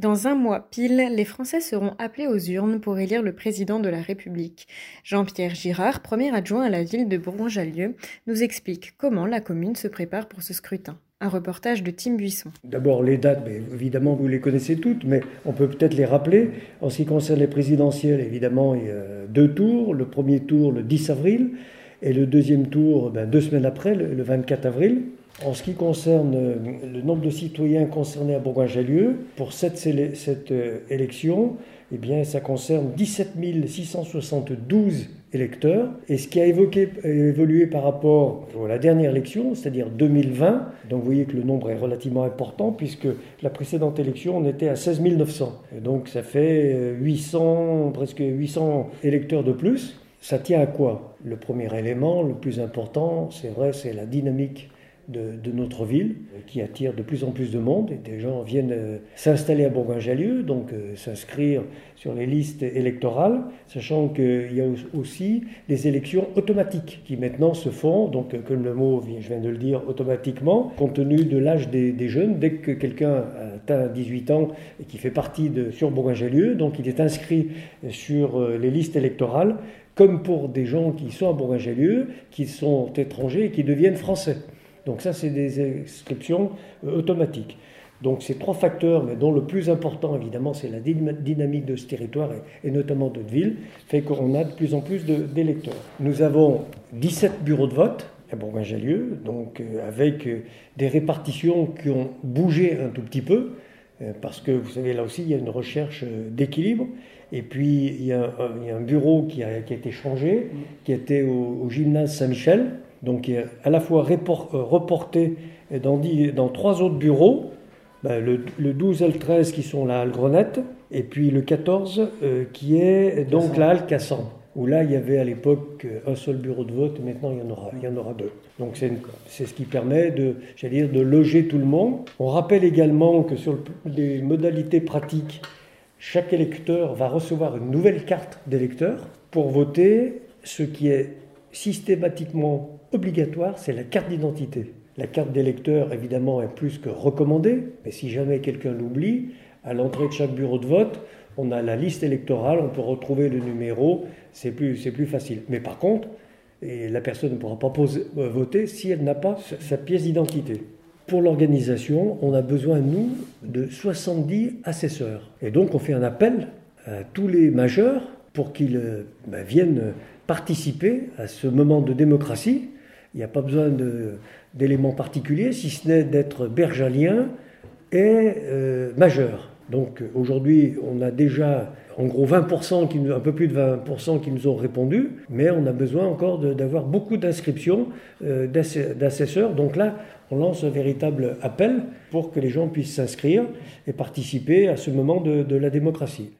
Dans un mois pile, les Français seront appelés aux urnes pour élire le président de la République. Jean-Pierre Girard, premier adjoint à la ville de Bourgoin-Jallieu, nous explique comment la commune se prépare pour ce scrutin. Un reportage de Tim Buisson. D'abord, les dates, mais évidemment, vous les connaissez toutes, mais on peut peut-être les rappeler. En ce qui concerne les présidentielles, évidemment, il y a deux tours. Le premier tour, le 10 avril, et le deuxième tour, ben, deux semaines après, le 24 avril. En ce qui concerne euh, le nombre de citoyens concernés à Bourgoin-Jallieu, pour cette, euh, élection, eh bien, ça concerne 17 672 électeurs. Et ce qui a évoqué, évolué par rapport à la dernière élection, c'est-à-dire 2020, donc vous voyez que le nombre est relativement important, puisque la précédente élection, on était à 16 900. Et donc ça fait 800, euh, presque 800 électeurs de plus. Ça tient à quoi? Le premier élément, le plus important, c'est vrai, c'est la dynamique de, notre ville, qui attire de plus en plus de monde. Et des gens viennent euh, s'installer à Bourgoin-Jallieu, donc euh, s'inscrire sur les listes électorales, sachant qu'il y a aussi des élections automatiques qui maintenant se font, donc euh, comme le mot, je viens de le dire, automatiquement, compte tenu de l'âge des, jeunes. Dès que quelqu'un atteint 18 ans et qui fait partie de sur Bourgoin-Jallieu, donc il est inscrit sur les listes électorales, comme pour des gens qui sont à Bourgoin-Jallieu, qui sont étrangers et qui deviennent français. Donc ça, c'est des inscriptions euh, automatiques. Donc ces trois facteurs, mais dont le plus important évidemment, c'est la dynamique de ce territoire et, notamment de ville, fait qu'on a de plus en plus d'électeurs. Nous avons 17 bureaux de vote à Bourgoin-Jallieu, donc euh, avec euh, des répartitions qui ont bougé un tout petit peu, parce que vous savez là aussi il y a une recherche d'équilibre. Et puis il y, a un, bureau qui a, été changé, qui était au gymnase Saint-Michel donc est à la fois euh, reporté dans, trois autres bureaux, ben, le, 12 et le 13 qui sont la halle Grenette, et puis le 14 euh, qui est donc la halle Cassan, où là il y avait à l'époque un seul bureau de vote, maintenant il y en aura, il y en aura deux. Donc c'est ce qui permet de, dire, de loger tout le monde. On rappelle également que sur les modalités pratiques, chaque électeur va recevoir une nouvelle carte d'électeur pour voter, ce qui est systématiquement obligatoire, c'est la carte d'identité. La carte d'électeur, évidemment, est plus que recommandée, mais si jamais quelqu'un l'oublie, à l'entrée de chaque bureau de vote, on a la liste électorale, on peut retrouver le numéro, c'est plus, plus facile. Mais par contre, la personne ne pourra pas euh, voter si elle n'a pas sa pièce d'identité. Pour l'organisation, on a besoin, nous, de 70 assesseurs. Et donc, on fait un appel à tous les majeurs pour qu'ils euh, ben, viennent participer à ce moment de démocratie il n'y a pas besoin d'éléments particuliers, si ce n'est d'être bergalien et euh, majeur. Donc aujourd'hui, on a déjà en gros 20%, qui, un peu plus de 20% qui nous ont répondu, mais on a besoin encore d'avoir beaucoup d'inscriptions euh, d'assesseurs. Donc là, on lance un véritable appel pour que les gens puissent s'inscrire et participer à ce moment de la démocratie.